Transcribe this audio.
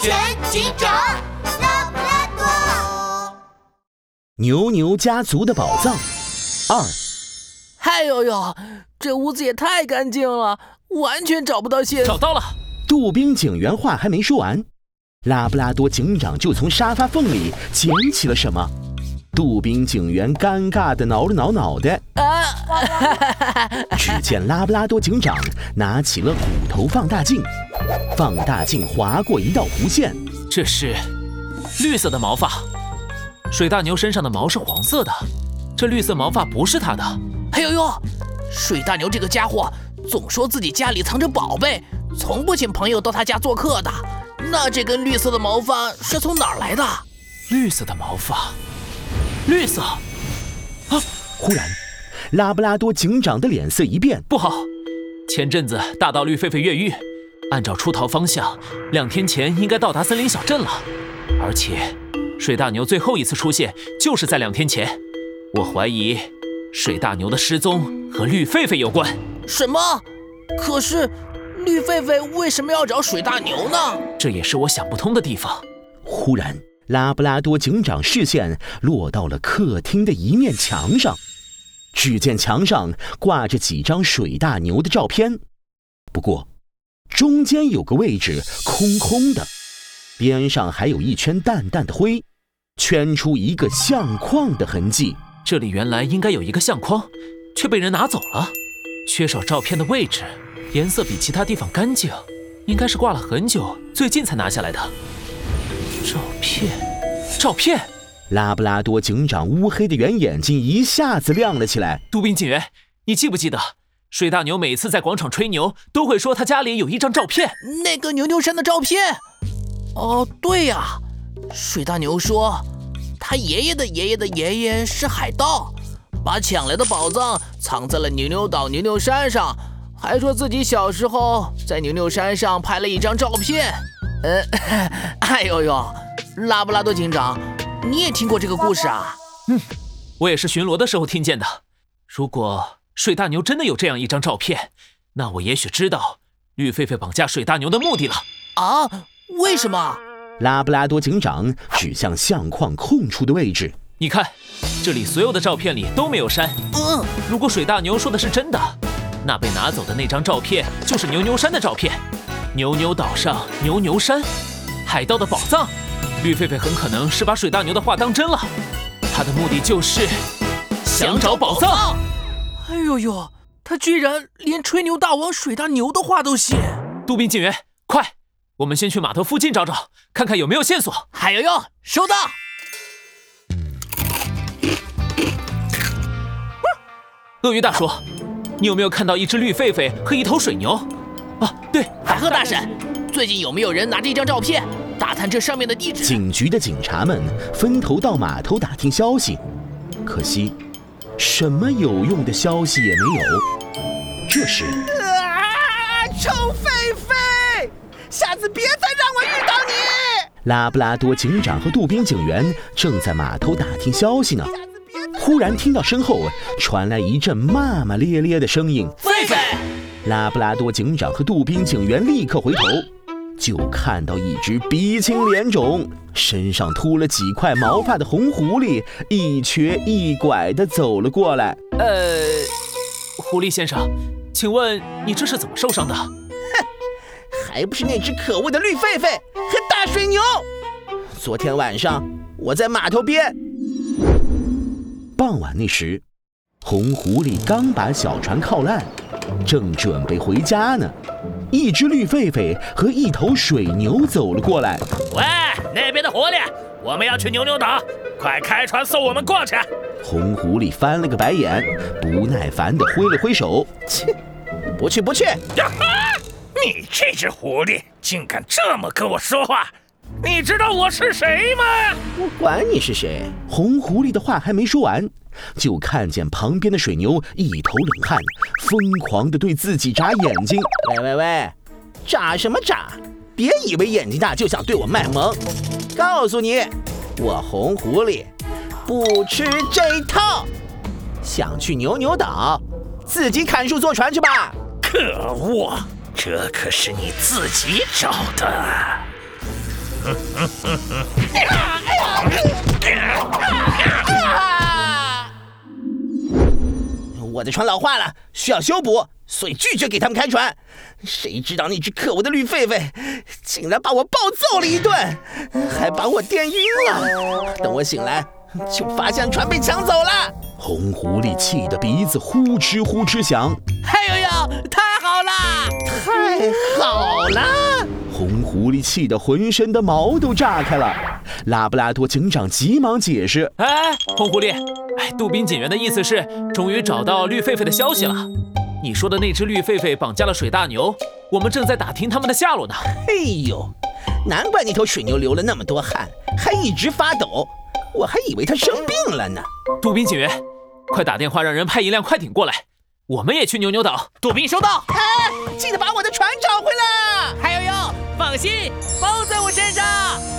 全警长拉布拉多。牛牛家族的宝藏二，嗨呦呦，这屋子也太干净了，完全找不到线索。找到了，杜宾警员话还没说完，拉布拉多警长就从沙发缝里捡起了什么。杜宾警员尴尬地挠了挠脑袋，啊！只见拉布拉多警长拿起了骨头放大镜，放大镜划过一道弧线，这是绿色的毛发。水大牛身上的毛是黄色的，这绿色毛发不是他的。哎呦呦，水大牛这个家伙总说自己家里藏着宝贝，从不请朋友到他家做客的。那这根绿色的毛发是从哪儿来的？绿色的毛发，绿色。啊！忽然，拉布拉多警长的脸色一变，不好！前阵子大盗绿狒狒越狱，按照出逃方向，两天前应该到达森林小镇了，而且水大牛最后一次出现就是在两天前。我怀疑水大牛的失踪和绿狒狒有关。什么？可是绿狒狒为什么要找水大牛呢？这也是我想不通的地方。忽然。拉布拉多警长视线落到了客厅的一面墙上，只见墙上挂着几张水大牛的照片，不过中间有个位置空空的，边上还有一圈淡淡的灰，圈出一个相框的痕迹。这里原来应该有一个相框，却被人拿走了，缺少照片的位置，颜色比其他地方干净，应该是挂了很久，最近才拿下来的。照片，照片！拉布拉多警长乌黑的圆眼睛一下子亮了起来。杜宾警员，你记不记得，水大牛每次在广场吹牛，都会说他家里有一张照片，那个牛牛山的照片？哦，对呀，水大牛说，他爷爷的爷爷的爷爷是海盗，把抢来的宝藏藏在了牛牛岛牛牛山上，还说自己小时候在牛牛山上拍了一张照片。呃，哎呦呦，拉布拉多警长，你也听过这个故事啊？嗯，我也是巡逻的时候听见的。如果水大牛真的有这样一张照片，那我也许知道绿狒狒绑架水大牛的目的了。啊？为什么？拉布拉多警长指向相框空出的位置，你看，这里所有的照片里都没有山。嗯，如果水大牛说的是真的，那被拿走的那张照片就是牛牛山的照片。牛牛岛上牛牛山，海盗的宝藏，绿狒狒很可能是把水大牛的话当真了，他的目的就是想找宝藏。哎呦呦，他居然连吹牛大王水大牛的话都信！杜宾警员，快，我们先去码头附近找找，看看有没有线索。海呦呦，收到。鳄鱼大叔，你有没有看到一只绿狒狒和一头水牛？啊，对，海鹤大婶，最近有没有人拿着一张照片打探这上面的地址？警局的警察们分头到码头打听消息，可惜什么有用的消息也没有。这时，啊，臭狒狒，下次别再让我遇到你！拉布拉多警长和杜宾警员正在码头打听消息呢，忽然听到身后传来一阵骂骂咧咧的声音：“狒狒！”拉布拉多警长和杜宾警员立刻回头，就看到一只鼻青脸肿、身上秃了几块毛发的红狐狸，一瘸一拐地走了过来。呃，狐狸先生，请问你这是怎么受伤的？哼，还不是那只可恶的绿狒狒和大水牛！昨天晚上我在码头边。傍晚那时，红狐狸刚把小船靠岸。正准备回家呢，一只绿狒狒和一头水牛走了过来。喂，那边的狐狸，我们要去牛牛岛，快开船送我们过去。红狐狸翻了个白眼，不耐烦地挥了挥手：“切，不去不去！”呀哈！你这只狐狸竟敢这么跟我说话！你知道我是谁吗？我管你是谁！红狐狸的话还没说完。就看见旁边的水牛一头冷汗，疯狂地对自己眨眼睛。喂喂喂，眨什么眨？别以为眼睛大就想对我卖萌。告诉你，我红狐狸不吃这套。想去牛牛岛，自己砍树坐船去吧。可恶，这可是你自己找的。我的船老化了，需要修补，所以拒绝给他们开船。谁知道那只可恶的绿狒狒竟然把我暴揍了一顿，还把我电晕了。等我醒来，就发现船被抢走了。红狐狸气得鼻子呼哧呼哧响。哎呦呦，太好了！太好了！红狐狸气得浑身的毛都炸开了。拉布拉多警长急忙解释：“哎，红狐狸，哎，杜宾警员的意思是，终于找到绿狒狒的消息了。你说的那只绿狒狒绑架了水大牛，我们正在打听他们的下落呢。哎呦，难怪那头水牛流了那么多汗，还一直发抖，我还以为它生病了呢。杜宾警员，快打电话让人派一辆快艇过来，我们也去牛牛岛。杜宾收到。哎，记得把我的船找回来。还有哟，放心包在我身上。